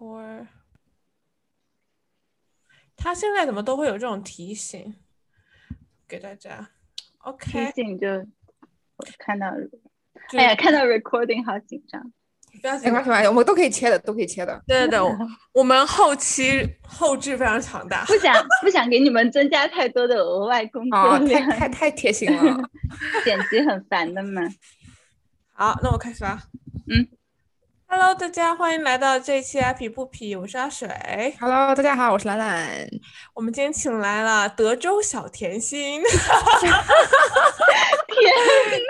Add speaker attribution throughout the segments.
Speaker 1: record。他现在怎么都会有这种提醒给大家？OK，
Speaker 2: 提醒就我看到，哎呀，看到 recording 好紧张。
Speaker 1: 不要
Speaker 3: 没关系，没关系，我们都可以切的，都可以切的。
Speaker 1: 对对对，我们后期后置非常强大，
Speaker 2: 不想不想给你们增加太多的额外工作
Speaker 3: 啊，太，太太贴心了。
Speaker 2: 剪辑很烦的嘛。
Speaker 1: 好，那我开始吧。
Speaker 2: 嗯
Speaker 1: ，Hello，大家欢迎来到这一期阿皮不皮，我是阿水。
Speaker 3: Hello，大家好，我是兰兰。
Speaker 1: 我们今天请来了德州小甜心，天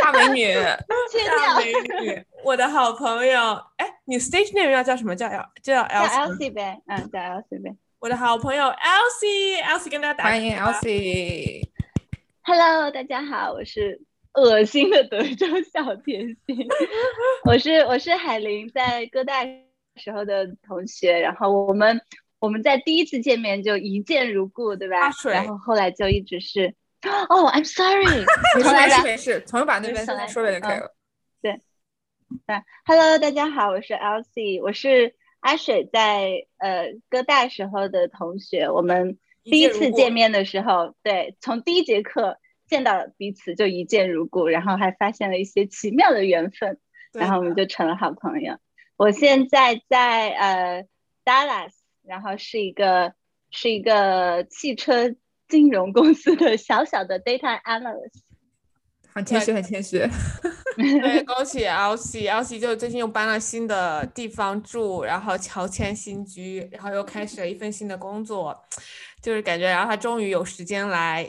Speaker 3: 大美女，
Speaker 1: 大，美女，我的好朋友。哎，你 stage name 要叫什么？叫 L 叫
Speaker 2: 叫
Speaker 1: Elsie。
Speaker 2: Elsie 呗，嗯，叫 Elsie 呗。
Speaker 1: 我的好朋友 Elsie，Elsie 跟大家打
Speaker 3: 欢迎
Speaker 1: 个招呼
Speaker 3: Elsie。
Speaker 2: Hello，大家好，我是恶心的德州小甜心，我是我是海林在哥大时候的同学，然后我们我们在第一次见面就一见如故，对吧？然后后来就一直是，哦，I'm sorry，
Speaker 3: 没事没事没事，从把那边
Speaker 2: 重来
Speaker 3: 说一遍就可以了。
Speaker 2: 啊，Hello，大家好，我是 Elsie，我是阿水在呃哥大时候的同学，我们第一次
Speaker 1: 见
Speaker 2: 面的时候，对，从第一节课见到彼此就一见如故，然后还发现了一些奇妙的缘分，然后我们就成了好朋友。我现在在呃 Dallas，然后是一个是一个汽车金融公司的小小的 data analyst。
Speaker 3: 很谦虚，很谦虚。
Speaker 1: 对，恭喜 Elsie，Elsie 就最近又搬了新的地方住，然后乔迁新居，然后又开始了一份新的工作，就是感觉，然后他终于有时间来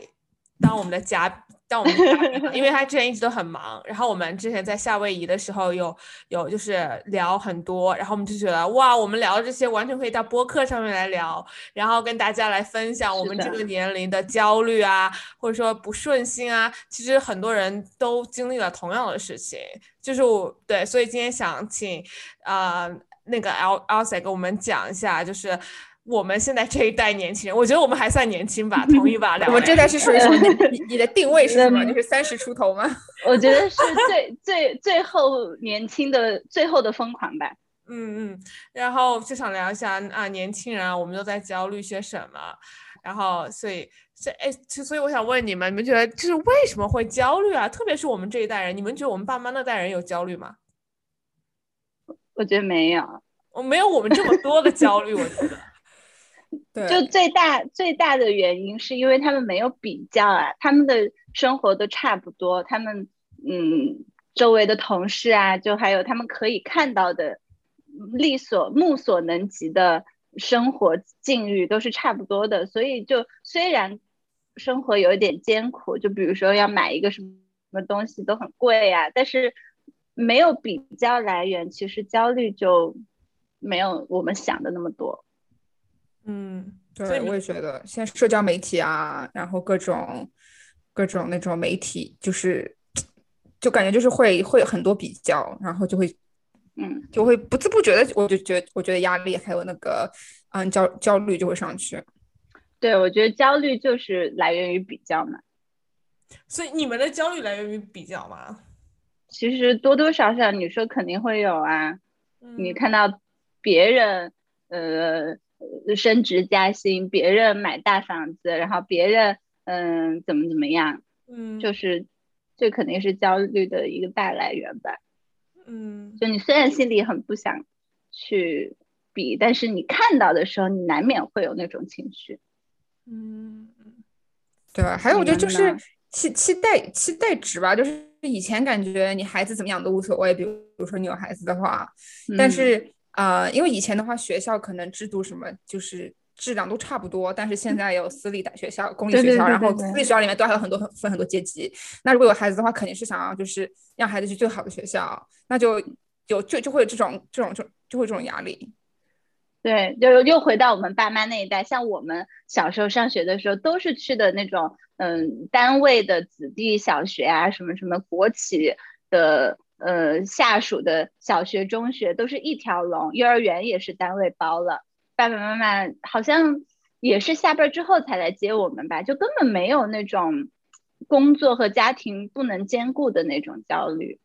Speaker 1: 当我们的嘉，当我们的嘉宾，因为他之前一直都很忙。然后我们之前在夏威夷的时候有有就是聊很多，然后我们就觉得哇，我们聊这些完全可以到播客上面来聊，然后跟大家来分享我们这个年龄的焦虑啊，或者说不顺心啊，其实很多人都经历了同样的事情，就是我对，所以今天想请呃那个 L L 仔给我们讲一下，就是我们现在这一代年轻人，我觉得我们还算年轻吧，同意吧？两位
Speaker 3: 我们这代是属于 什么？你的定位是什么？
Speaker 2: 嗯
Speaker 3: 就是三十出头吗？
Speaker 2: 我觉得是最最最后年轻的最后的疯狂吧。
Speaker 1: 嗯嗯，然后就想聊一下啊，年轻人啊，我们都在焦虑些什么？然后所以这哎，所以我想问你们，你们觉得就是为什么会焦虑啊？特别是我们这一代人，你们觉得我们爸妈那代人有焦虑吗？
Speaker 2: 我觉得没有，
Speaker 1: 我没有我们这么多的焦虑，我觉得。
Speaker 3: 对，
Speaker 2: 就最大最大的原因是因为他们没有比较啊，他们的生活都差不多，他们嗯周围的同事啊，就还有他们可以看到的力所目所能及的生活境遇都是差不多的，所以就虽然生活有一点艰苦，就比如说要买一个什么什么东西都很贵呀、但是没有比较来源，其实焦虑就没有我们想的那么多。
Speaker 1: 嗯，
Speaker 3: 对，我也觉得现在社交媒体啊，然后各种各种那种媒体，就是就感觉就是会会有很多比较，然后就会
Speaker 2: 嗯，
Speaker 3: 就会不自不觉的，我就觉得我觉得压力还有那个嗯焦焦虑就会上去。
Speaker 2: 对，我觉得焦虑就是来源于比较嘛。
Speaker 1: 所以你们的焦虑来源于比较吗？
Speaker 2: 其实多多少少你说肯定会有啊，你
Speaker 1: 嗯
Speaker 2: 看到别人呃升职加薪，别人买大房子，然后别人嗯、怎么怎么样，
Speaker 1: 嗯，
Speaker 2: 就是这肯定是焦虑的一个大来源吧。
Speaker 1: 嗯
Speaker 2: 就你虽然心里很不想去比，但是你看到的时候，你难免会有那种情绪。
Speaker 1: 嗯
Speaker 3: 对吧？还有我觉得就是期期待期待值吧，就是以前感觉你孩子怎么样都无所谓，比如比如说你有孩子的话，但
Speaker 2: 嗯
Speaker 3: 是呃，因为以前的话学校可能制度什么就是质量都差不多，但是现在有私立的学校、公立学校，
Speaker 2: 对对对
Speaker 3: 然后私立学校里面都还有很多很分很多阶级。那如果有孩子的话，肯定是想要就是让孩子去最好的学校，那就有就就会有这种这种就就会有这种压力。
Speaker 2: 对，就又回到我们爸妈那一代，像我们小时候上学的时候，都是去的那种嗯单位的子弟小学啊，什么什么国企的呃下属的小学、中学，都是一条龙，幼儿园也是单位包了，爸爸妈妈好像也是下班之后才来接我们吧，就根本没有那种工作和家庭不能兼顾的那种焦虑。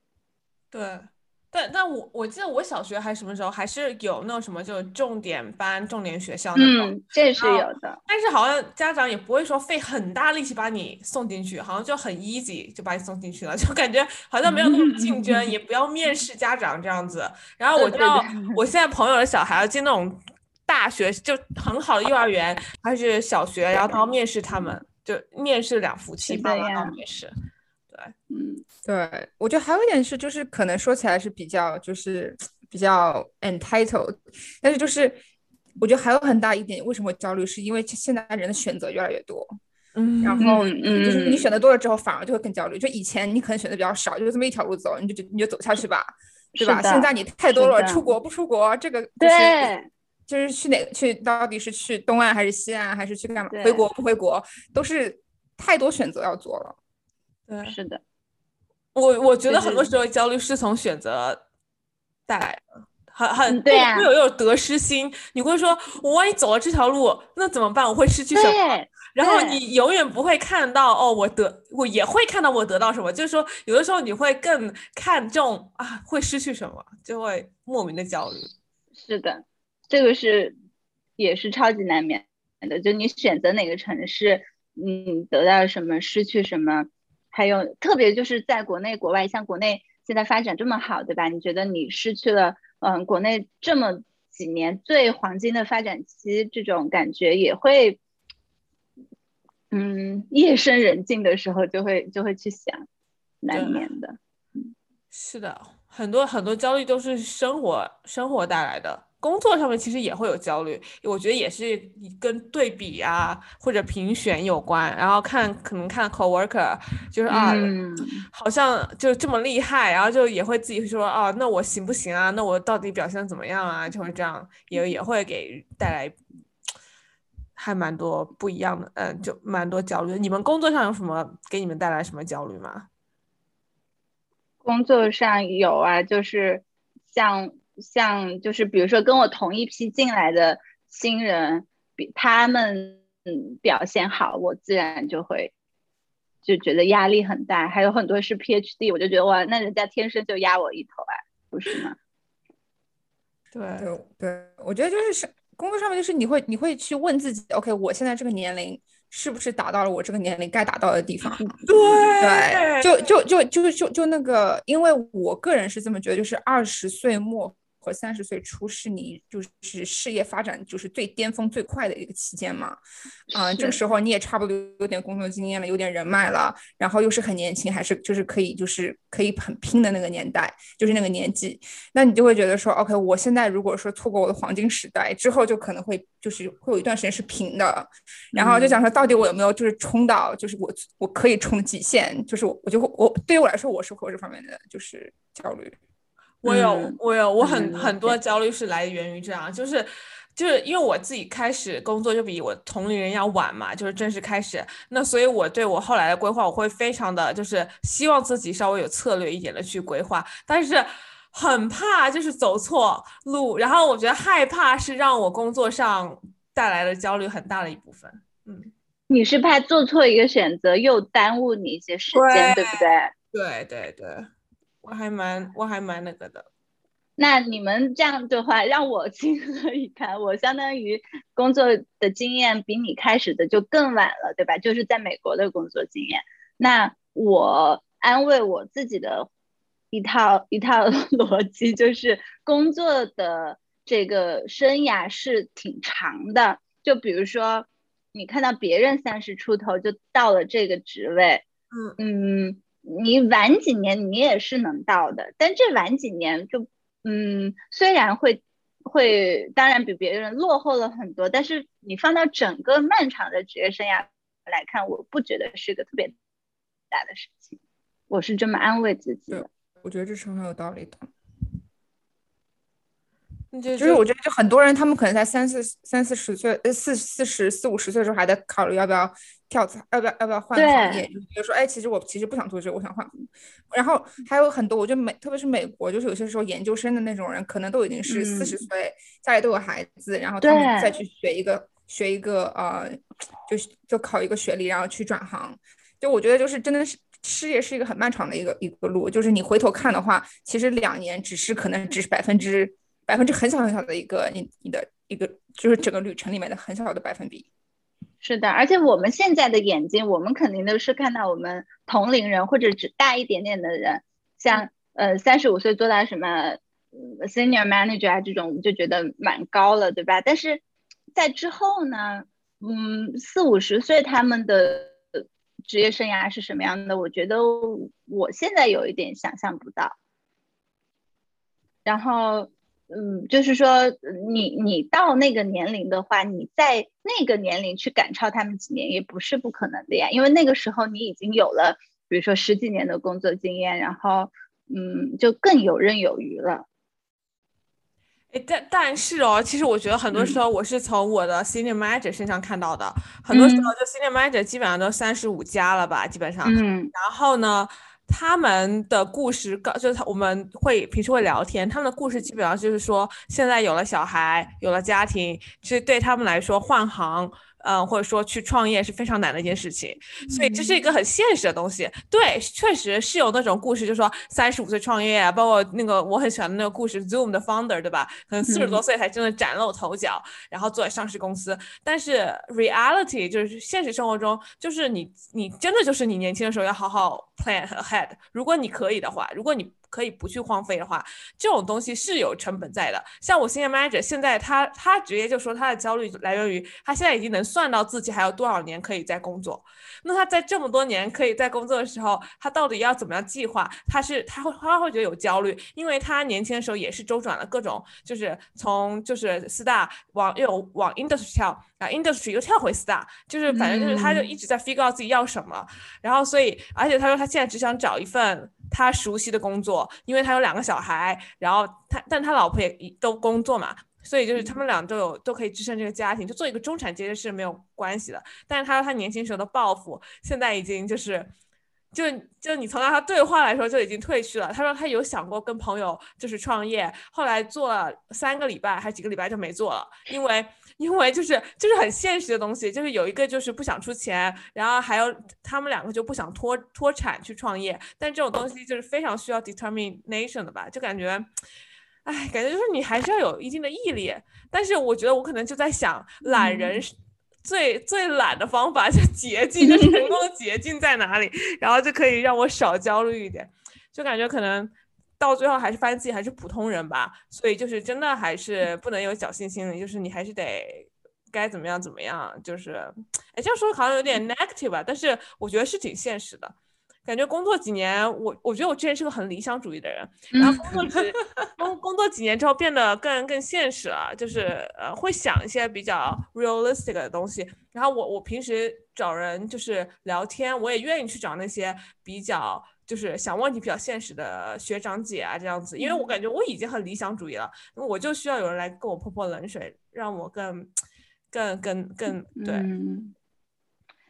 Speaker 1: 对，但但我我记得我小学还是什么时候还是有那种什么就重点班、重点学校那种，
Speaker 2: 嗯，这是有的。
Speaker 1: 但是好像家长也不会说费很大力气把你送进去，好像就很 easy 就把你送进去了，就感觉好像没有那种竞争，也不要面试家长这样子。然后我知道我现在朋友的小孩要进那种大学，就很好的幼儿园还是小学，然后都要面试他们，就面试两夫妻爸妈到面试。对，
Speaker 2: 嗯。
Speaker 3: 对，我觉得还有一点是，就是可能说起来是比较，就是比较 entitled，但是就是我觉得还有很大一点，为什么焦虑，是因为现在人的选择越来越多，
Speaker 1: 嗯，
Speaker 3: 然后就是你选择多了之后，反而就会更焦虑。就以前你可能选择比较少，就这么一条路走，你就你就走下去吧，对吧？现在你太多了，出国不出国，这个
Speaker 2: 对，
Speaker 3: 就是去哪去，到底是去东岸还是西岸，还是去干嘛？回国不回国，都是太多选择要做了。
Speaker 1: 对，
Speaker 2: 是的。
Speaker 1: 我我觉得很多时候焦虑是从选择带来的，很很
Speaker 2: 对
Speaker 1: 会有一种得失心。你会说，我万一走了这条路，那怎么办？我会失去什么？然后你永远不会看到哦，我得我也会看到我得到什么。就是说，有的时候你会更看重啊，会失去什么，就会莫名的焦虑。
Speaker 2: 是的，这个是也是超级难免的。就你选择哪个城市，嗯，得到什么，失去什么。还有特别就是在国内国外，像国内现在发展这么好，对吧？你觉得你失去了，嗯，国内这么几年最黄金的发展期，这种感觉也会，嗯，夜深人静的时候就会就会去想，难免的。
Speaker 1: 嗯，是的，很多很多焦虑都是生活生活带来的。工作上面其实也会有焦虑，我觉得也是跟对比啊或者评选有关，然后看可能看 coworker 就是啊，好像就这么厉害，然后就也会自己说啊，那我行不行啊？那我到底表现怎么样啊？就会这样，也也会给带来还蛮多不一样的，嗯，就蛮多焦虑。你们工作上有什么给你们带来什么焦虑吗？
Speaker 2: 工作上有啊，就是像。像就是比如说跟我同一批进来的新人，比他们嗯表现好，我自然就会就觉得压力很大。还有很多是 PhD，我就觉得哇，那人家天生就压我一头啊，不是吗？
Speaker 1: 对
Speaker 3: 对对，我觉得就是是工作上面就是你会你会去问自己，OK，我现在这个年龄是不是达到了我这个年龄该达到的地方？
Speaker 1: 对
Speaker 3: 对，就就就就就就那个，因为我个人是这么觉得，就是二十岁末。和三十岁初是你就是事业发展就是最巅峰最快的一个期间嘛，啊，这个时候你也差不多有点工作经验了，有点人脉了，然后又是很年轻，还是就是可以就是可以很拼的那个年代，就是那个年纪，那你就会觉得说，OK，我现在如果说错过我的黄金时代之后，就可能会就是会有一段时间是平的，然后就想说，到底我有没有就是冲到就是我我可以冲的极限，就是我我就会我对于我来说，我是会有这方面的就是焦虑。
Speaker 1: 我有，我有，我很很多焦虑是来源于这样，就是就是因为我自己开始工作就比我同龄人要晚嘛，就是正式开始，那所以我对我后来的规划，我会非常的就是希望自己稍微有策略一点的去规划，但是很怕就是走错路，然后我觉得害怕是让我工作上带来的焦虑很大的一部分。嗯，
Speaker 2: 你是怕做错一个选择又耽误你一些时间，对不对？
Speaker 1: 对对对。我还蛮我还蛮那个的，
Speaker 2: 那你们这样的话让我情何以堪？我相当于工作的经验比你开始的就更晚了，对吧？就是在美国的工作经验。那我安慰我自己的一套一套 逻辑就是，工作的这个生涯是挺长的。就比如说，你看到别人三十出头就到了这个职位，嗯嗯。你晚几年你也是能到的，但这晚几年就，嗯，虽然会会，当然比别人落后了很多，但是你放到整个漫长的职业生涯来看，我不觉得是个特别大的事情，我是这么安慰自己的。
Speaker 3: 我觉得这是很有道理的。
Speaker 1: 就
Speaker 3: 是我觉得，就很多人，他们可能在三四三四十岁，呃，四四十四五十岁的时候，还在考虑要不要跳槽，要不要要不要换行业。就比如说，哎，其实我其实不想做这个，我想换。然后还有很多，我觉得美，特别是美国，就是有些时候研究生的那种人，可能都已经是四十岁，家里都有孩子，然后他们再去学一个学一个呃，就是就考一个学历，然后去转行。就我觉得，就是真的是事业是一个很漫长的一个一个路，就是你回头看的话，其实两年只是可能只是百分之百分之很小很小的一个你你的一个就是整个旅程里面的很小的百分比。
Speaker 2: 是的，而且我们现在的眼睛，我们肯定都是看到我们同龄人或者只大一点点的人，像呃三十五岁做到什么 senior manager 啊这种，我们就觉得蛮高了，对吧？但是在之后呢，嗯，四五十岁他们的职业生涯是什么样的？我觉得我现在有一点想象不到。然后。嗯，就是说，你你到那个年龄的话，你在那个年龄去赶超他们几年也不是不可能的呀，因为那个时候你已经有了，比如说十几年的工作经验，然后，嗯，就更游刃有余了。
Speaker 1: 哎，但但是哦，其实我觉得很多时候我是从我的 senior manager 身上看到的，很多时候就 senior manager 基本上都三十五加了吧，基本上，
Speaker 2: 嗯，
Speaker 1: 然后呢？他们的故事，告就是他我们会平时会聊天，他们的故事基本上就是说，现在有了小孩，有了家庭，其实对他们来说换行。嗯，或者说去创业是非常难的一件事情，所以这是一个很现实的东西。对，确实是有那种故事，就是说三十五岁创业啊，包括那个我很喜欢的那个故事，Zoom 的 founder，对吧？可能四十多岁才真的崭露头角，然后做在上市公司。但是 reality 就是现实生活中，就是你你真的就是你年轻的时候要好好 plan ahead。如果你可以的话，如果你可以不去荒废的话，这种东西是有成本在的。像我 senior manager，现在他他直接就说他的焦虑来源于他现在已经能算到自己还有多少年可以在工作。那他在这么多年可以在工作的时候，他到底要怎么样计划？他是他会他会觉得有焦虑，因为他年轻的时候也是周转了各种，就是从就是四大往又往 industry 跳啊，industry 又跳回 star，，就是反正就是他就一直在 figure out 自己要什么。然后所以而且他说他现在只想找一份。他熟悉的工作，因为他有两个小孩，然后他但他老婆也都工作嘛，所以就是他们俩都有都可以支撑这个家庭，就做一个中产阶级是没有关系的。但是他说他年轻时候的抱负，现在已经就是，就就你从他对话来说就已经退去了。他说他有想过跟朋友就是创业，后来做了三个礼拜还是几个礼拜就没做了，因为。因为就是就是很现实的东西，就是有一个就是不想出钱，然后还有他们两个就不想脱脱产去创业，但这种东西就是非常需要 determination 的吧，就感觉，哎，感觉就是你还是要有一定的毅力。但是我觉得我可能就在想，懒人最最懒的方法就捷径，就成功的捷径在哪里？然后就可以让我少焦虑一点，就感觉可能。到最后还是发现自己还是普通人吧，所以就是真的还是不能有侥幸心理，就是你还是得该怎么样怎么样，就是哎这样说好像有点 negative 吧，但是我觉得是挺现实的。感觉工作几年，我我觉得我之前是个很理想主义的人，然后工作几工工作几年之后变得更更现实了，就是呃会想一些比较 realistic 的东西。然后我我平时找人就是聊天，我也愿意去找那些比较。就是想问题比较现实的学长姐啊，这样子，因为我感觉我已经很理想主义了，我就需要有人来给我泼泼冷水，让我更、更、更、更对。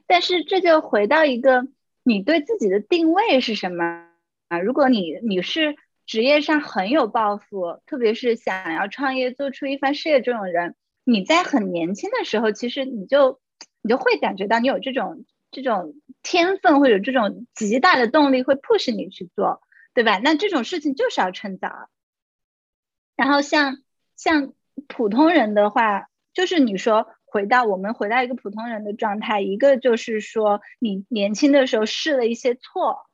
Speaker 2: 但是这就回到一个，你对自己的定位是什么啊？如果你你是职业上很有抱负，特别是想要创业做出一番事业这种人，你在很年轻的时候，其实你就你就会感觉到你有这种。这种天分或者这种极大的动力会 push 你去做，对吧？那这种事情就是要趁早。然后像像普通人的话，就是你说回到我们回到一个普通人的状态，一个就是说你年轻的时候试了一些错，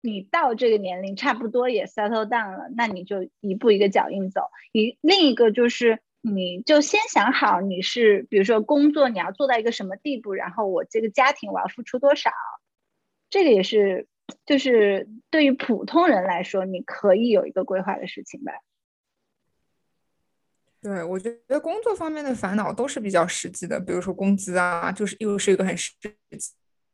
Speaker 2: 你到这个年龄差不多也 settle down 了，那你就一步一个脚印走。一另一个就是。你就先想好你是，比如说工作你要做到一个什么地步，然后我这个家庭我要付出多少，这个也是，就是对于普通人来说，你可以有一个规划的事情吧。
Speaker 3: 对，我觉得工作方面的烦恼都是比较实际的，比如说工资啊，就是又是一个很实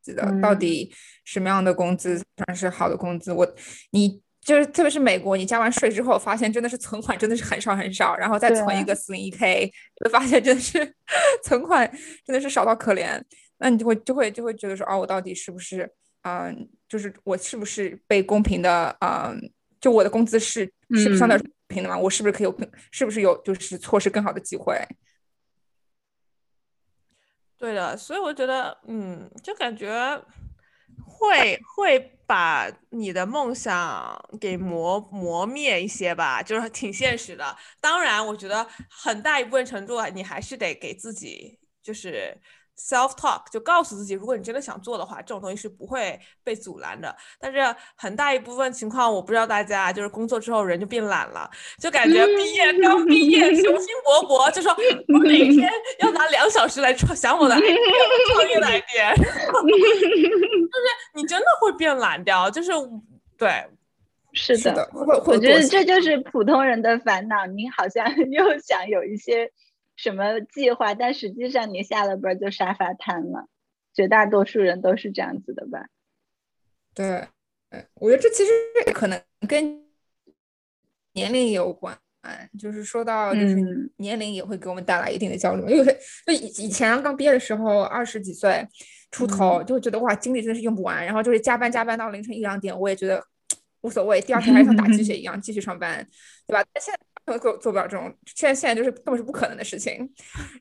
Speaker 3: 际的，到底什么样的工资算是好的工资？我你。就是特别是美国，你交完税之后，发现真的是存款真的是很少很少，然后再存一个四零一 k，就发现真的是 存款真的是少到可怜。那你就会就会就会觉得说，哦，我到底是不是嗯，就是我是不是被公平的嗯，就我的工资是是相对公平的吗？我是不是可以有是不是有就是错失更好的机会？
Speaker 1: 对的，所以我觉得嗯，就感觉。会会把你的梦想给磨磨灭一些吧，就是挺现实的。当然，我觉得很大一部分程度，你还是得给自己就是。Self talk 就告诉自己，如果你真的想做的话，这种东西是不会被阻拦的。但是很大一部分情况，我不知道大家就是工作之后人就变懒了，就感觉毕业刚毕业雄心勃勃，就说我每 天要拿两小时来创想我的 idea，创业的 idea，就是你真的会变懒掉，就是对，
Speaker 2: 是
Speaker 3: 的，
Speaker 2: 我觉得这就是普通人的烦恼。你好像又想有一些。什么计划？但实际上你下了班就沙发瘫了，绝大多数人都是这样子的吧？
Speaker 3: 对，我觉得这其实可能跟年龄有关，就是说到就是年龄也会给我们带来一定的焦虑。因为就以以前刚毕业的时候，二十几岁出头，就会觉得哇，精力真的是用不完，然后就是加班加班到凌晨一两点，我也觉得无所谓，第二天还像打鸡血一样继续上班，对吧？但现在。做做不了这种，现在现在就是根本是不可能的事情。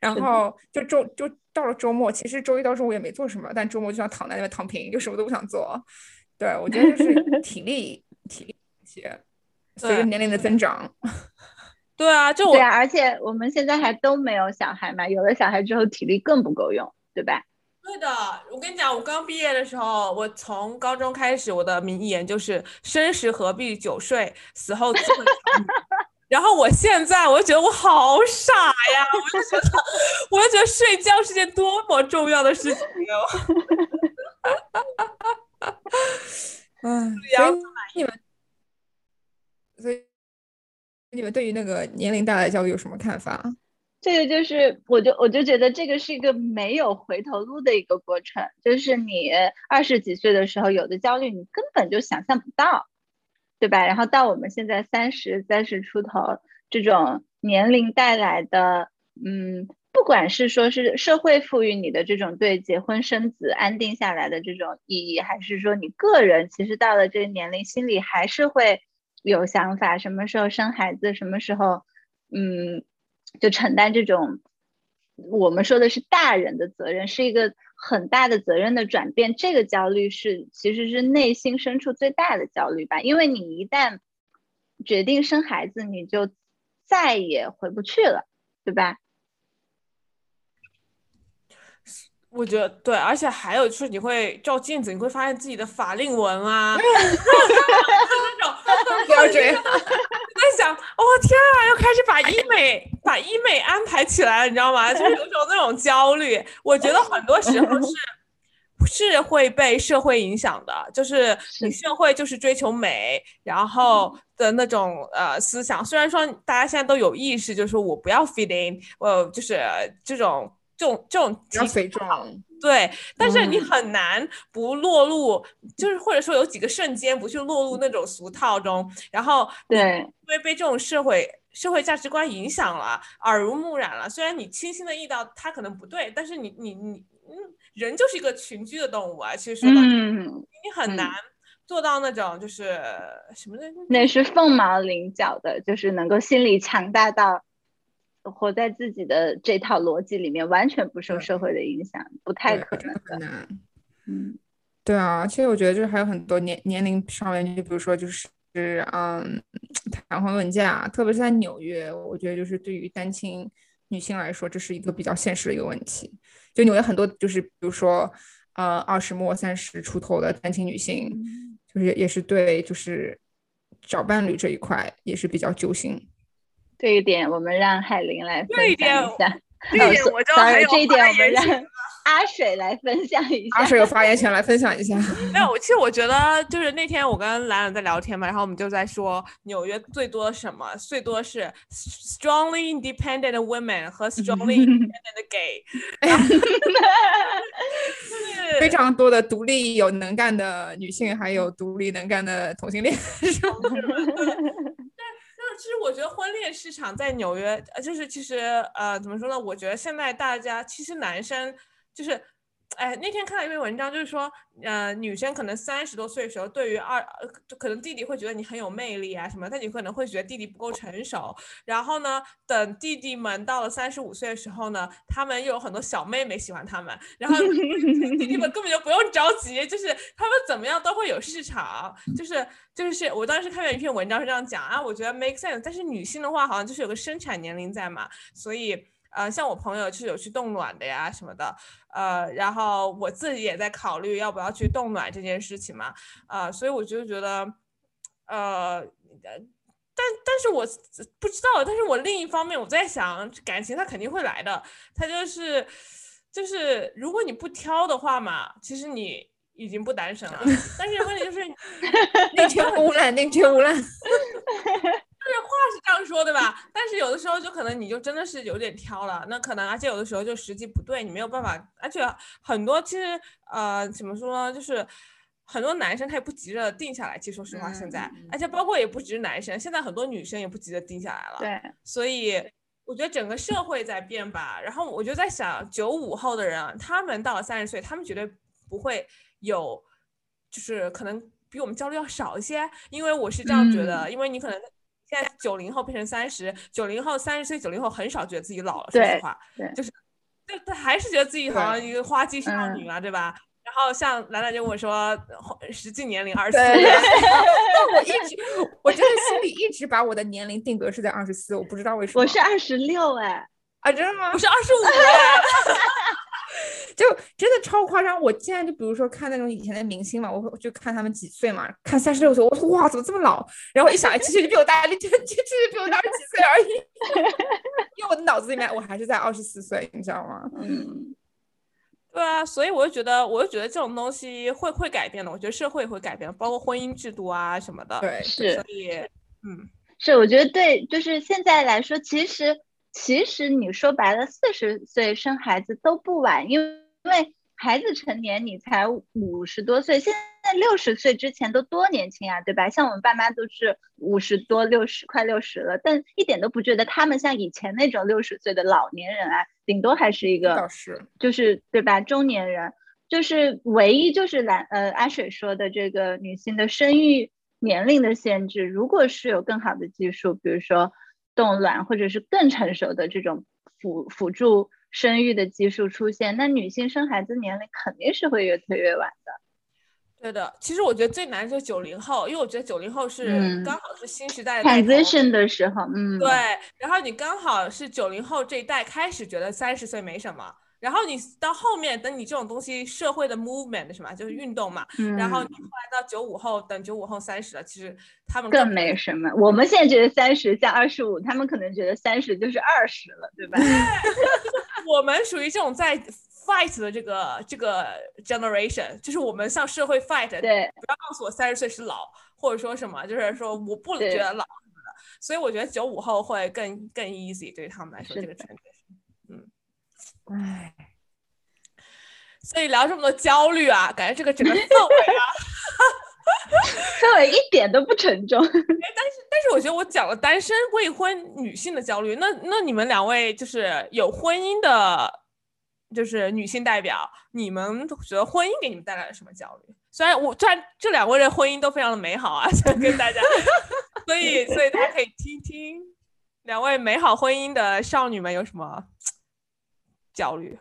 Speaker 3: 然后就周就到了周末，其实周一到周五也没做什么，但周末就想躺在那边躺平，就什么都不想做。对我觉得就是 体力体力些，随着年龄的增长。
Speaker 1: 对啊，就
Speaker 2: 对啊，而且我们现在还都没有小孩嘛，有了小孩之后体力更不够用，对吧？
Speaker 1: 对的，我跟你讲，我刚毕业的时候，我从高中开始，我的名言就是“生时何必久睡，死后自会长然后我现在，我就觉得我好傻呀！我就觉得，我就觉得睡觉是件多么重要的事情
Speaker 3: 哦。嗯，所以你们，所以你们对于那个年龄带来的焦虑有什么看法？
Speaker 2: 这个就是，我就我就觉得这个是一个没有回头路的一个过程。就是你二十几岁的时候有的焦虑，你根本就想象不到。对吧？然后到我们现在三十三十出头，这种年龄带来的，嗯，不管是说是社会赋予你的这种对结婚生子安定下来的这种意义，还是说你个人其实到了这个年龄，心里还是会有想法，什么时候生孩子，什么时候，嗯，就承担这种我们说的是大人的责任，是一个。很大的责任的转变，这个焦虑是其实是内心深处最大的焦虑吧，因为你一旦决定生孩子，你就再也回不去了，对吧？
Speaker 1: 我觉得对，而且还有就是你会照镜子，你会发现自己的法令纹啊，那种
Speaker 3: 标准。
Speaker 1: 在想，哦天啊，又开始把医美把医美安排起来了，你知道吗？就是有种那种焦虑。我觉得很多时候是是会被社会影响的，就是你社会就是追求美，然后的那种呃思想。虽然说大家现在都有意识，就是我不要 fit in，我就是这种。这种这种对，但是你很难不落入，就是或者说有几个瞬间不去落入那种俗套中，然后
Speaker 2: 对，因
Speaker 1: 为被这种社会社会价值观影响了，耳濡目染了。虽然你清晰的意到它可能不对，但是你你你嗯，人就是一个群居的动物啊，其实说到你很难做到那种就是什么的，
Speaker 2: 那是凤毛麟角的，就是能够心理强大到。活在自己的这套逻辑里面，完全不受社会的影响，不太可能。
Speaker 3: 很难。
Speaker 2: 嗯，
Speaker 3: 对啊，其实我觉得就是还有很多年年龄上面，就比如说就是嗯，谈婚论嫁，特别是在纽约，我觉得就是对于单亲女性来说，这是一个比较现实的一个问题。就纽约很多就是比如说呃二十末三十出头的单亲女性，就是也是对就是找伴侣这一块也是比较揪心。
Speaker 2: 这一点我们让海玲来分享一下。
Speaker 1: 这一点我就还有
Speaker 2: 这一点我们让阿水来分享一下。
Speaker 3: 阿水有发言权，来分享一下。
Speaker 1: 没有，其实我觉得就是那天我跟兰兰在聊天嘛，然后我们就在说纽约最多什么？最多是 strongly independent women 和 strongly independent gay。
Speaker 3: 非常多的独立有能干的女性，还有独立能干的同性恋。
Speaker 1: 其其实我觉得婚恋市场在纽约，呃，就是其实呃，怎么说呢？我觉得现在大家其实男生就是哎，那天看到一篇文章，就是说，呃，女生可能三十多岁的时候，对于二，就可能弟弟会觉得你很有魅力啊什么，但你可能会觉得弟弟不够成熟。然后呢，等弟弟们到了三十五岁的时候呢，他们又有很多小妹妹喜欢他们，然后 弟弟们根本就不用着急，就是他们怎么样都会有市场。就是就是我当时看到一篇文章是这样讲啊，我觉得 make sense。但是女性的话，好像就是有个生产年龄在嘛，所以。呃，像我朋友就是有去冻卵的呀什么的，呃，然后我自己也在考虑要不要去冻卵这件事情嘛，呃，所以我就觉得，呃，但但是我不知道，但是我另一方面我在想，感情它肯定会来的，它就是就是如果你不挑的话嘛，其实你已经不单身了，但是问题就是
Speaker 3: 宁缺毋滥，宁缺毋滥。
Speaker 1: 这话是这样说对吧？但是有的时候就可能你就真的是有点挑了，那可能而且有的时候就时机不对，你没有办法。而且很多其实呃怎么说呢，就是很多男生他也不急着定下来。其实说实话，现在而且包括也不只是男生，现在很多女生也不急着定下来了。
Speaker 2: 对，
Speaker 1: 所以我觉得整个社会在变吧。然后我就在想，九五后的人，他们到了三十岁，他们绝对不会有，就是可能比我们焦虑要少一些。因为我是这样觉得，因为你可能。现在九零后变成三十，九零后三十岁，九零后很少觉得自己老了。说实话，就是，就他还是觉得自己好像一个花季少女嘛，对吧？然后像兰兰就跟我说，实际年龄二十四。
Speaker 3: 那我一直，我真的心里一直把我的年龄定格是在二十四，我不知道为什么。
Speaker 2: 我是二十六哎，
Speaker 3: 啊，真的吗？
Speaker 1: 我是二十五。
Speaker 3: 就真的超夸张！我现在就比如说看那种以前的明星嘛，我就看他们几岁嘛，看三十六岁，我说哇，怎么这么老？然后一想，其实你比我大，就就其实比我大几岁而已。因为我的脑子里面我还是在二十四岁，你知道吗？
Speaker 2: 嗯，
Speaker 1: 对啊，所以我就觉得，我就觉得这种东西会会改变的。我觉得社会会改变，包括婚姻制度啊什么的。
Speaker 3: 对，
Speaker 2: 是。
Speaker 1: 所以，嗯，
Speaker 2: 是，我觉得对，就是现在来说，其实其实你说白了，四十岁生孩子都不晚，因为。因为孩子成年，你才五十多岁，现在六十岁之前都多年轻啊，对吧？像我们爸妈都是五十多、六十快六十了，但一点都不觉得他们像以前那种六十岁的老年人啊，顶多还是一个，就是对吧？中年人，就是唯一就是蓝呃阿水说的这个女性的生育年龄的限制，如果是有更好的技术，比如说冻卵或者是更成熟的这种辅辅助。生育的技术出现，那女性生孩子年龄肯定是会越推越晚的。
Speaker 1: 对的，其实我觉得最难就是九零后，因为我觉得九零后是刚好是新时代
Speaker 2: transition 的时候，嗯，
Speaker 1: 对，然后你刚好是九零后这一代开始觉得三十岁没什么。然后你到后面，等你这种东西社会的 movement 什么，就是运动嘛。嗯。然后你后来到九五后，等九五后三十了，其实他们
Speaker 2: 更没什么。我们现在觉得三十像二十五，他们可能觉得三十就是二十了，对吧？
Speaker 1: 对 我们属于这种在 fight 的这个这个 generation，就是我们向社会 fight。
Speaker 2: 对。
Speaker 1: 不要告诉我三十岁是老，或者说什么，就是说我不觉得老什么的。所以我觉得九五后会更更 easy 对于他们来说这个 transition。
Speaker 3: 唉，
Speaker 1: 所以聊这么多焦虑啊，感觉这个整个氛围啊，
Speaker 2: 氛围一点都不沉重。但
Speaker 1: 是但是我觉得我讲了单身未婚女性的焦虑，那那你们两位就是有婚姻的，就是女性代表，你们觉得婚姻给你们带来了什么焦虑？虽然我虽然这两位的婚姻都非常的美好啊，想跟大家，所以所以大家可以听听两位美好婚姻的少女们有什么。焦虑，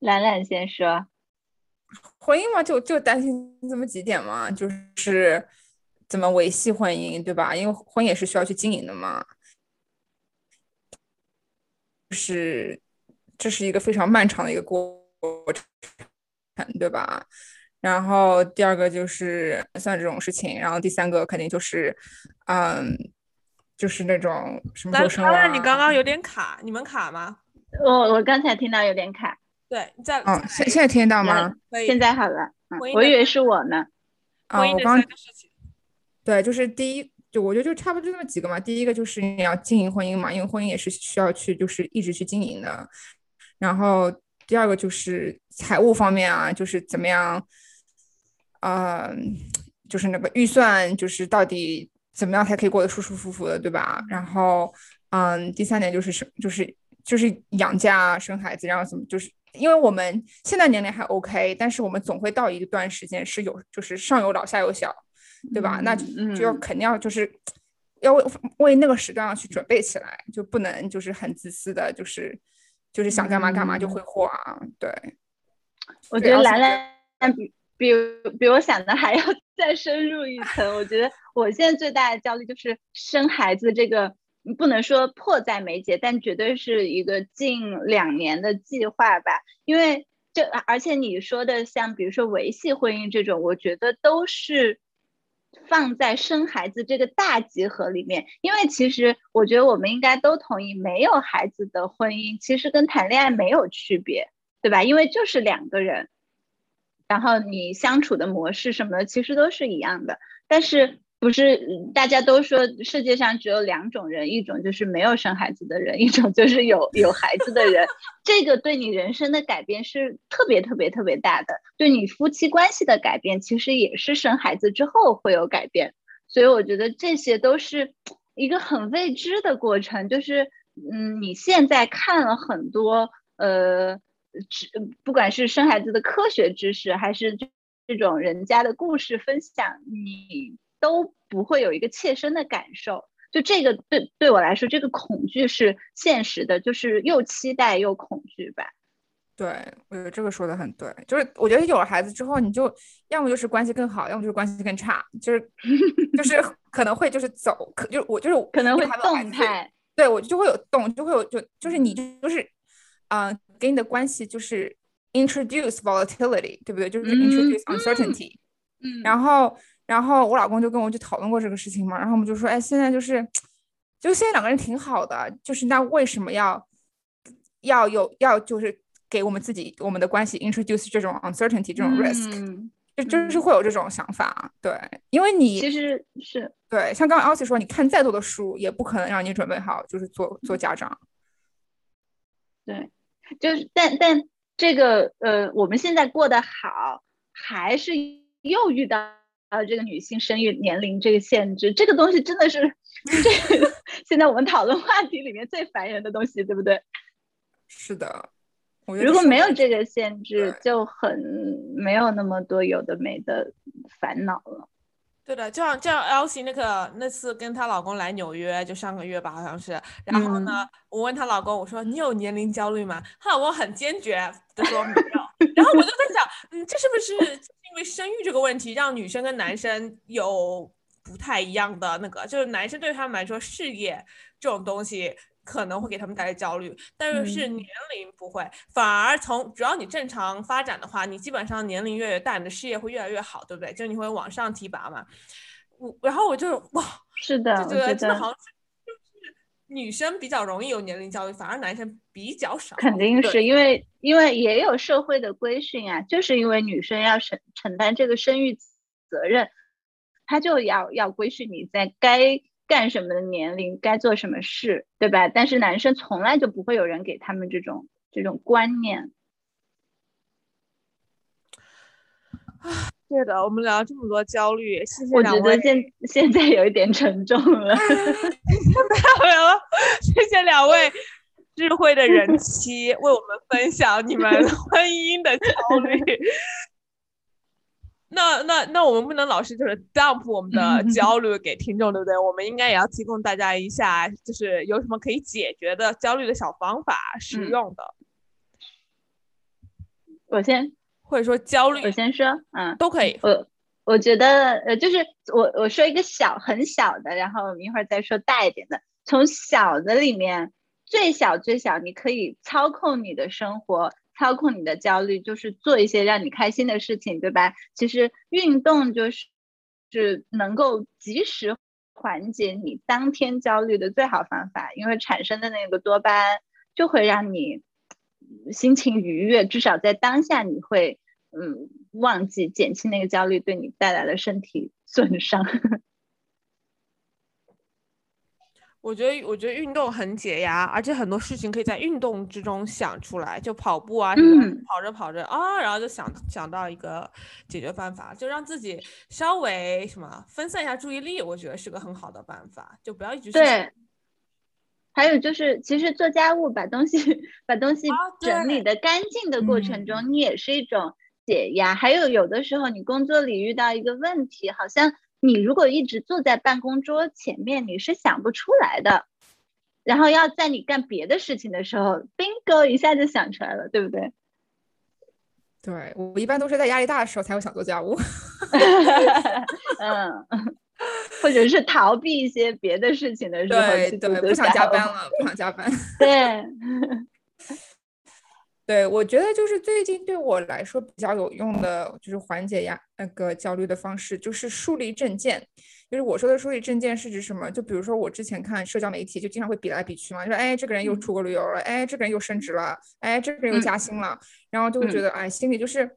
Speaker 2: 兰兰先说，
Speaker 3: 婚姻嘛，就就担心这么几点嘛，就是怎么维系婚姻，对吧？因为婚姻也是需要去经营的嘛，是这是一个非常漫长的一个过程，对吧？然后第二个就是算这种事情，然后第三个肯定就是，嗯，就是那种什么时候生娃？
Speaker 1: 你刚刚有点卡，你们卡吗？
Speaker 2: 我我刚才听到有点卡，
Speaker 1: 对，你在
Speaker 3: 嗯，现现在听得到吗？
Speaker 2: 现在好了，我以为是我呢。
Speaker 3: 啊，我刚对，就是第一，就我觉得就差不多就那么几个嘛。第一个就是你要经营婚姻嘛，因为婚姻也是需要去就是一直去经营的。然后第二个就是财务方面啊，就是怎么样，嗯，就是那个预算，就是到底怎么样才可以过得舒舒服服的，对吧？然后，嗯，第三点就是什，就是。就是养家生孩子，然后怎么就是因为我们现在年龄还 OK，但是我们总会到一段时间是有就是上有老下有小，对吧？那就要肯定要就是要为为那个时段要去准备起来，就不能就是很自私的，就是就是想干嘛干嘛就挥霍啊。对，
Speaker 2: 我觉得兰兰比比比我想的还要 再深入一层。我觉得我现在最大的焦虑就是生孩子这个。不能说迫在眉睫，但绝对是一个近两年的计划吧。因为这，而且你说的像比如说维系婚姻这种，我觉得都是放在生孩子这个大集合里面。因为其实我觉得我们应该都同意，没有孩子的婚姻其实跟谈恋爱没有区别，对吧？因为就是两个人，然后你相处的模式什么的其实都是一样的，但是。不是大家都说世界上只有两种人，一种就是没有生孩子的人，一种就是有有孩子的人。这个对你人生的改变是特别特别特别大的，对你夫妻关系的改变其实也是生孩子之后会有改变。所以我觉得这些都是一个很未知的过程。就是嗯，你现在看了很多呃，不管是生孩子的科学知识，还是这种人家的故事分享，你。都不会有一个切身的感受，就这个对对我来说，这个恐惧是现实的，就是又期待又恐惧吧。
Speaker 3: 对，我觉得这个说的很对，就是我觉得有了孩子之后，你就要么就是关系更好，要么就是关系更差，就是 就是可能会就是走，可就我就是
Speaker 2: 可能会动态，
Speaker 3: 对我就会有动，就会有就就是你就是啊，给你的关系就是 introduce volatility，对不对？就是 introduce uncertainty，
Speaker 2: 嗯，
Speaker 3: 然后。然后我老公就跟我去讨论过这个事情嘛，然后我们就说，哎，现在就是，就现在两个人挺好的，就是那为什么要要有要就是给我们自己我们的关系 introduce 这种 uncertainty 这种 risk，就就是会有这种想法，对，因为你
Speaker 2: 其实是。
Speaker 3: 对，像刚刚 Elsie 说，你看再多的书也不可能让你准备好，就是做做家长，
Speaker 2: 对，就是但但这个呃，我们现在过得好，还是又遇到。还有这个女性生育年龄这个限制，这个东西真的是这个 现在我们讨论话题里面最烦人的东西，对不对？
Speaker 3: 是的，
Speaker 2: 如果没有这个限制，就很没有那么多有的没的烦恼了。
Speaker 1: 对的，就像就像 Elsie 那个那次跟她老公来纽约，就上个月吧，好像是。然后呢，我问她老公，我说你有年龄焦虑吗？她老公很坚决的说没有。然后我就在想，嗯，这是不是因为生育这个问题，让女生跟男生有不太一样的那个？就是男生对他们来说，事业这种东西。可能会给他们带来焦虑，但是是年龄不会，反而从只要你正常发展的话，你基本上年龄越越大，你的事业会越来越好，对不对？就你会往上提拔嘛。我然后我就哇，
Speaker 2: 是的，
Speaker 1: 就觉得真的好像是女生比较容易有年龄焦虑，反而男生比较少。
Speaker 2: 肯定是因为因为也有社会的规训啊，就是因为女生要承承担这个生育责任，她就要要规训你在该。干什么的年龄该做什么事，对吧？但是男生从来就不会有人给他们这种这种观念。
Speaker 1: 啊，对的，我们聊了这么多焦虑，谢谢
Speaker 2: 我觉得现现在有一点沉重了。没
Speaker 1: 有了，谢谢两位智慧的人妻为我们分享你们 婚姻的焦虑。那那那我们不能老是就是 dump 我们的 焦虑给听众，对不对？我们应该也要提供大家一下，就是有什么可以解决的焦虑的小方法，实用的。
Speaker 2: 我先，
Speaker 1: 或者说焦虑，
Speaker 2: 我先说，嗯，
Speaker 1: 都可以。
Speaker 2: 我我觉得，呃，就是我我说一个小很小的，然后我们一会儿再说大一点的。从小的里面，最小最小，你可以操控你的生活。操控你的焦虑，就是做一些让你开心的事情，对吧？其实运动就是是能够及时缓解你当天焦虑的最好方法，因为产生的那个多巴胺就会让你心情愉悦，至少在当下你会嗯忘记减轻那个焦虑对你带来的身体损伤。
Speaker 1: 我觉得，我觉得运动很解压，而且很多事情可以在运动之中想出来，就跑步啊什么，跑着跑着啊，然后就想想到一个解决办法，就让自己稍微什么分散一下注意力，我觉得是个很好的办法，就不要一直
Speaker 2: 对，还有就是，其实做家务把东西把东西整理的干净的过程中，你也是一种解压。还有有的时候你工作里遇到一个问题，好像你如果一直坐在办公桌前面，你是想不出来的。然后要在你干别的事情的时候，bingo 一下就想出来了，对不对？
Speaker 3: 对我一般都是在压力大的时候才会想做家务。
Speaker 2: 嗯。或者是逃避一些别的事情的时候，
Speaker 3: 对对，不想加班了，不想加班。
Speaker 2: 对，
Speaker 3: 对，我觉得就是最近对我来说比较有用的，就是缓解压那个焦虑的方式，就是树立证件。就是我说的树立证件是指什么？就比如说我之前看社交媒体，就经常会比来比去嘛，就说哎，这个人又出国旅游了，哎，这个人又升职了，哎，这个人又加薪了，然后就会觉得哎，心里就是。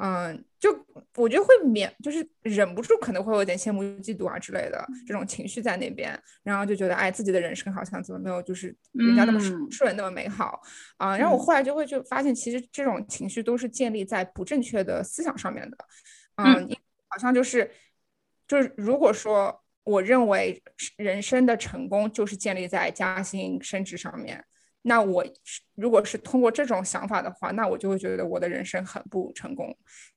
Speaker 3: 嗯，就我觉得会免，就是忍不住可能会有点羡慕、嫉妒啊之类的这种情绪在那边，然后就觉得哎，自己的人生好像怎么没有就是人家那么顺、那么美好啊。然后我后来就会就发现，其实这种情绪都是建立在不正确的思想上面的。嗯，好像就是就是如果说我认为人生的成功就是建立在加薪升职上面。那我如果是通过这种想法的话，那我就会觉得我的人生很不成功，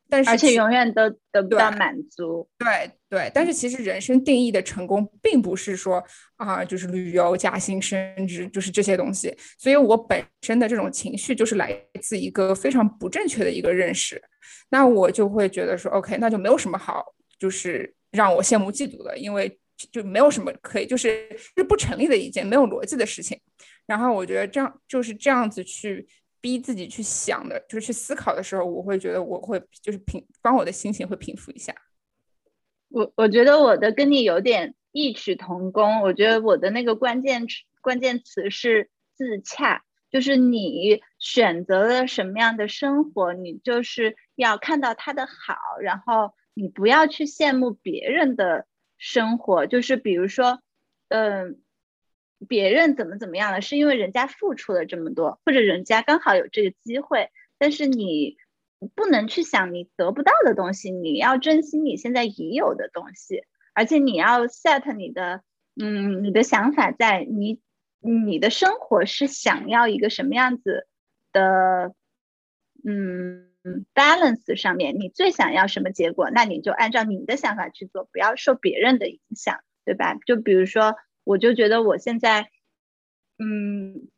Speaker 3: 但是
Speaker 2: 而且永远都得不到满足。
Speaker 3: 对对，但是其实人生定义的成功，并不是说啊，就是旅游、加薪、升职，就是这些东西。所以我本身的这种情绪，就是来自一个非常不正确的一个认识。那我就会觉得说，OK，那就没有什么好，就是让我羡慕嫉妒的，因为就没有什么可以，就是是不成立的一件没有逻辑的事情。然后我觉得这样就是这样子去逼自己去想的，就是去思考的时候，我会觉得我会就是平帮我的心情会平复一下。
Speaker 2: 我我觉得我的跟你有点异曲同工。我觉得我的那个关键词关键词是自洽，就是你选择了什么样的生活，你就是要看到他的好，然后你不要去羡慕别人的生活。就是比如说，嗯。别人怎么怎么样了，是因为人家付出了这么多，或者人家刚好有这个机会。但是你不能去想你得不到的东西，你要珍惜你现在已有的东西，而且你要 set 你的，嗯，你的想法在你你的生活是想要一个什么样子的，嗯，balance 上面，你最想要什么结果，那你就按照你的想法去做，不要受别人的影响，对吧？就比如说。我就觉得我现在，嗯，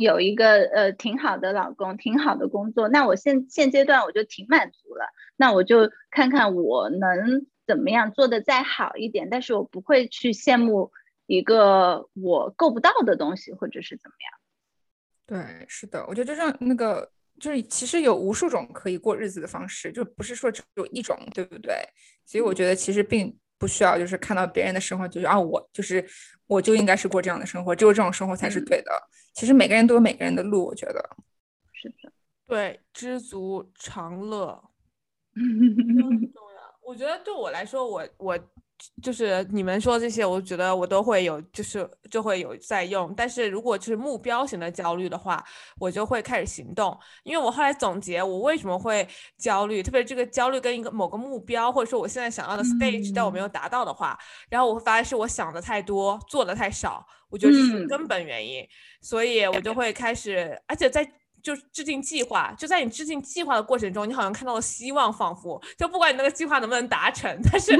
Speaker 2: 有一个呃挺好的老公，挺好的工作，那我现现阶段我就挺满足了。那我就看看我能怎么样做的再好一点，但是我不会去羡慕一个我够不到的东西，或者是怎么样。
Speaker 3: 对，是的，我觉得就像那个，就是其实有无数种可以过日子的方式，就不是说只有一种，对不对？所以我觉得其实并。不需要，就是看到别人的生活，就是啊，我就是我就应该是过这样的生活，只有这种生活才是对的。其实每个人都有每个人的路，我觉得
Speaker 2: 是的。
Speaker 1: 对，知足常乐很重要。我觉得对我来说，我我。就是你们说这些，我觉得我都会有，就是就会有在用。但是如果就是目标型的焦虑的话，我就会开始行动。因为我后来总结，我为什么会焦虑，特别这个焦虑跟一个某个目标，或者说我现在想要的 stage，但我没有达到的话，然后我会发现是我想的太多，做的太少，我觉得这是根本原因。所以我就会开始，而且在。就制定计划，就在你制定计划的过程中，你好像看到了希望，仿佛就不管你那个计划能不能达成，但是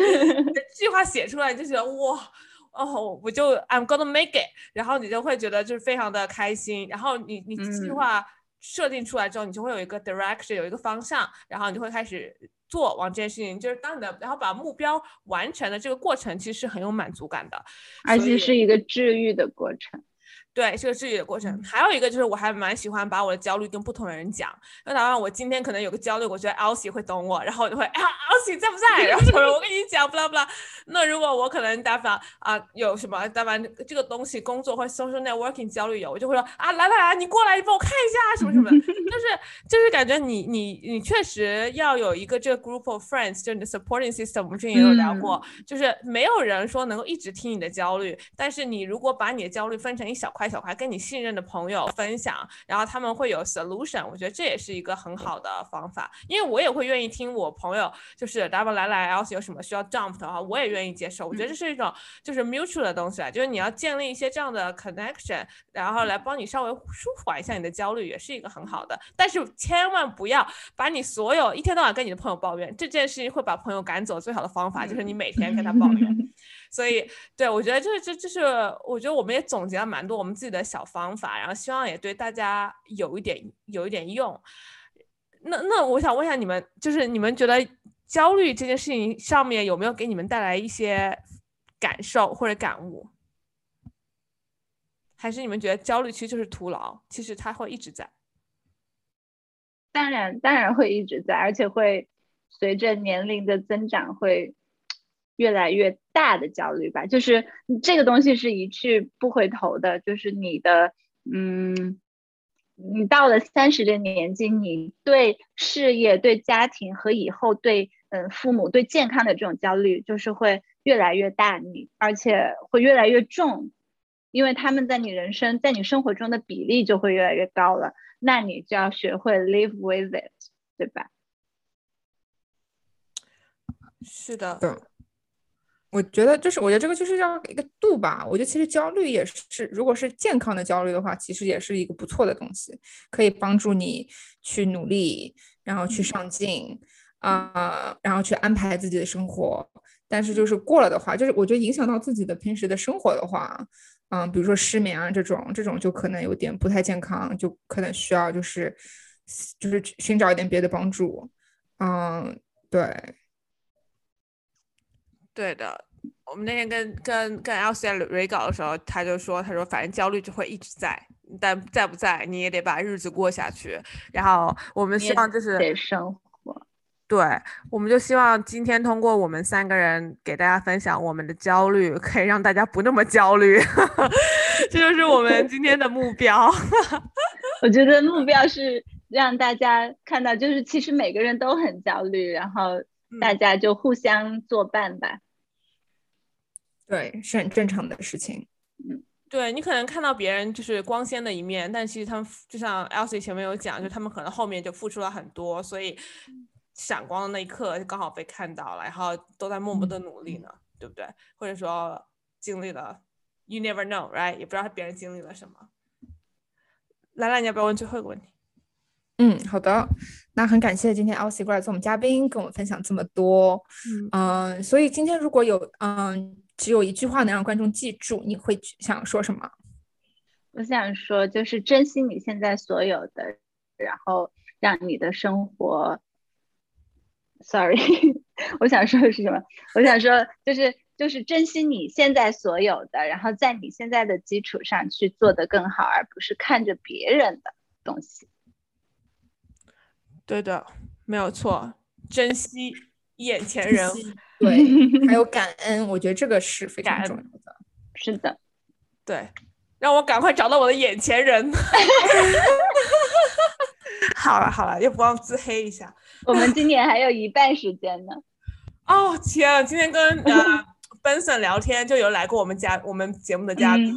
Speaker 1: 计划写出来你就觉得哇，哦，我就 I'm gonna make it，然后你就会觉得就是非常的开心，然后你你计划设定出来之后，你就会有一个 direction，有一个方向，然后你就会开始做往这件事情，就是当你的然后把目标完成的这个过程，其实是很有满足感的，
Speaker 2: 而且是一个治愈的过程。
Speaker 1: 对，是个治愈的过程。还有一个就是，我还蛮喜欢把我的焦虑跟不同的人讲。那哪怕我今天可能有个焦虑，我觉得 Elsie 会懂我，然后我就会啊，Elsie 在不在？然后我跟你讲，不啦不啦。那如果我可能打反啊，有什么打反这个东西工作或 social networking 焦虑有，我就会说啊，来来来，你过来，你帮我看一下什么什么。就是就是感觉你你你确实要有一个这个 group of friends，就是你的 supporting system。我们之前也有聊过，就是没有人说能够一直听你的焦虑，但是你如果把你的焦虑分成一小块。小块跟你信任的朋友分享，然后他们会有 solution，我觉得这也是一个很好的方法，因为我也会愿意听我朋友就是 double 来来 else 有什么需要 jump 的话，我也愿意接受，我觉得这是一种就是 mutual 的东西啊，就是你要建立一些这样的 connection，然后来帮你稍微舒缓一下你的焦虑，也是一个很好的，但是千万不要把你所有一天到晚跟你的朋友抱怨这件事情会把朋友赶走，最好的方法就是你每天跟他抱怨。所以，对我觉得这这这是，我觉得我们也总结了蛮多我们自己的小方法，然后希望也对大家有一点有一点用。那那我想问一下你们，就是你们觉得焦虑这件事情上面有没有给你们带来一些感受或者感悟？还是你们觉得焦虑其实就是徒劳，其实它会一直在？
Speaker 2: 当然，当然会一直在，而且会随着年龄的增长会。越来越大的焦虑吧，就是这个东西是一去不回头的，就是你的，嗯，你到了三十的年纪，你对事业、对家庭和以后对，嗯，父母、对健康的这种焦虑，就是会越来越大，你而且会越来越重，因为他们在你人生、在你生活中的比例就会越来越高了，那你就要学会 live with it，对吧？
Speaker 1: 是的。
Speaker 3: 我觉得就是，我觉得这个就是要一个度吧。我觉得其实焦虑也是，如果是健康的焦虑的话，其实也是一个不错的东西，可以帮助你去努力，然后去上进啊，然后去安排自己的生活。但是就是过了的话，就是我觉得影响到自己的平时的生活的话，嗯，比如说失眠啊这种，这种就可能有点不太健康，就可能需要就是就是寻找一点别的帮助。嗯，对。
Speaker 1: 对的，我们那天跟跟跟 L C 在 re 稿的时候，他就说，他说反正焦虑就会一直在，但在不在你也得把日子过下去。然后我们希望就是
Speaker 2: 得生活，
Speaker 1: 对，我们就希望今天通过我们三个人给大家分享我们的焦虑，可以让大家不那么焦虑，这就是我们今天的目标。
Speaker 2: 我觉得目标是让大家看到，就是其实每个人都很焦虑，然后大家就互相作伴吧。
Speaker 3: 对，是很正常的事情。
Speaker 1: 嗯，对你可能看到别人就是光鲜的一面，但其实他们就像 Elsie 前面有讲，就他们可能后面就付出了很多，所以闪光的那一刻刚好被看到了，然后都在默默的努力呢，对不对？或者说经历了，You never know，right？也不知道别人经历了什么。兰兰，你要不要问最后一个问题？
Speaker 3: 嗯，好的。那很感谢今天 Elsie 过来做我们嘉宾，跟我们分享这么多。嗯，所以今天如果有嗯。只有一句话能让观众记住，你会想说什么？
Speaker 2: 我想说，就是珍惜你现在所有的，然后让你的生活。Sorry，我想说的是什么？我想说，就是就是珍惜你现在所有的，然后在你现在的基础上去做的更好，而不是看着别人的东西。
Speaker 1: 对的，没有错，珍惜眼前人。
Speaker 3: 对，还有感恩，我觉得这个是非常重要的。
Speaker 2: 是的，
Speaker 1: 对，让我赶快找到我的眼前人。好了好了，又不忘自黑一下。
Speaker 2: 我们今年还有一半时间呢。
Speaker 1: 哦天啊，今天跟呃 Benson 聊天，就有来过我们家我们节目的嘉宾。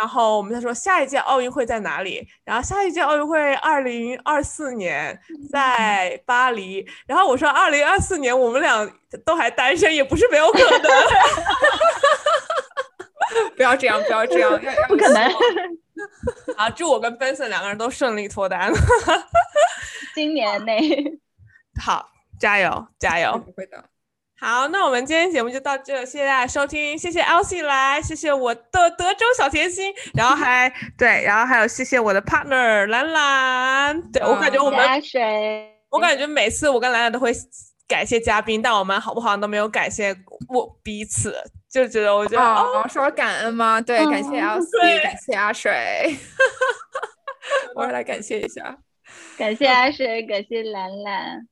Speaker 1: 然后我们再说下一届奥运会在哪里？然后下一届奥运会二零二四年在巴黎。然后我说二零二四年我们俩都还单身，也不是没有可能。
Speaker 3: 不要这样，不要这样，
Speaker 2: 不可能。
Speaker 1: 啊，祝我跟 Benson 两个人都顺利脱单。
Speaker 2: 今年内，
Speaker 1: 好，加油，加油！
Speaker 3: 不会的。
Speaker 1: 好，那我们今天节目就到这，谢谢大家收听，谢谢 Elsie 来，谢谢我的德州小甜心，然后还对，然后还有谢谢我的 partner 兰兰，对我感觉我们，我感觉每次我跟兰兰都会感谢嘉宾，但我们好不好都没有感谢我彼此，就觉得我觉得哦，
Speaker 3: 说感恩吗？对，感谢 Elsie，感谢阿水，我来感谢一下，
Speaker 2: 感谢阿水，感谢兰兰。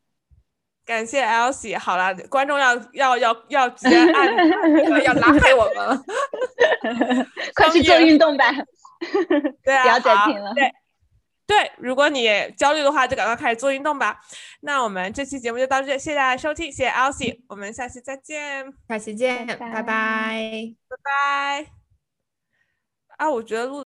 Speaker 1: 感谢 Elsie，好了，观众要要要要直接按
Speaker 3: 要拉黑我们了，
Speaker 2: 快去做运动吧。
Speaker 1: 对啊，
Speaker 2: 不要再听了。
Speaker 1: 对对，如果你焦虑的话，就赶快开始做运动吧。那我们这期节目就到这，谢谢大家收听，谢谢 Elsie，我们下期再见，
Speaker 3: 下期见，拜拜，
Speaker 1: 拜拜。啊，我觉得录。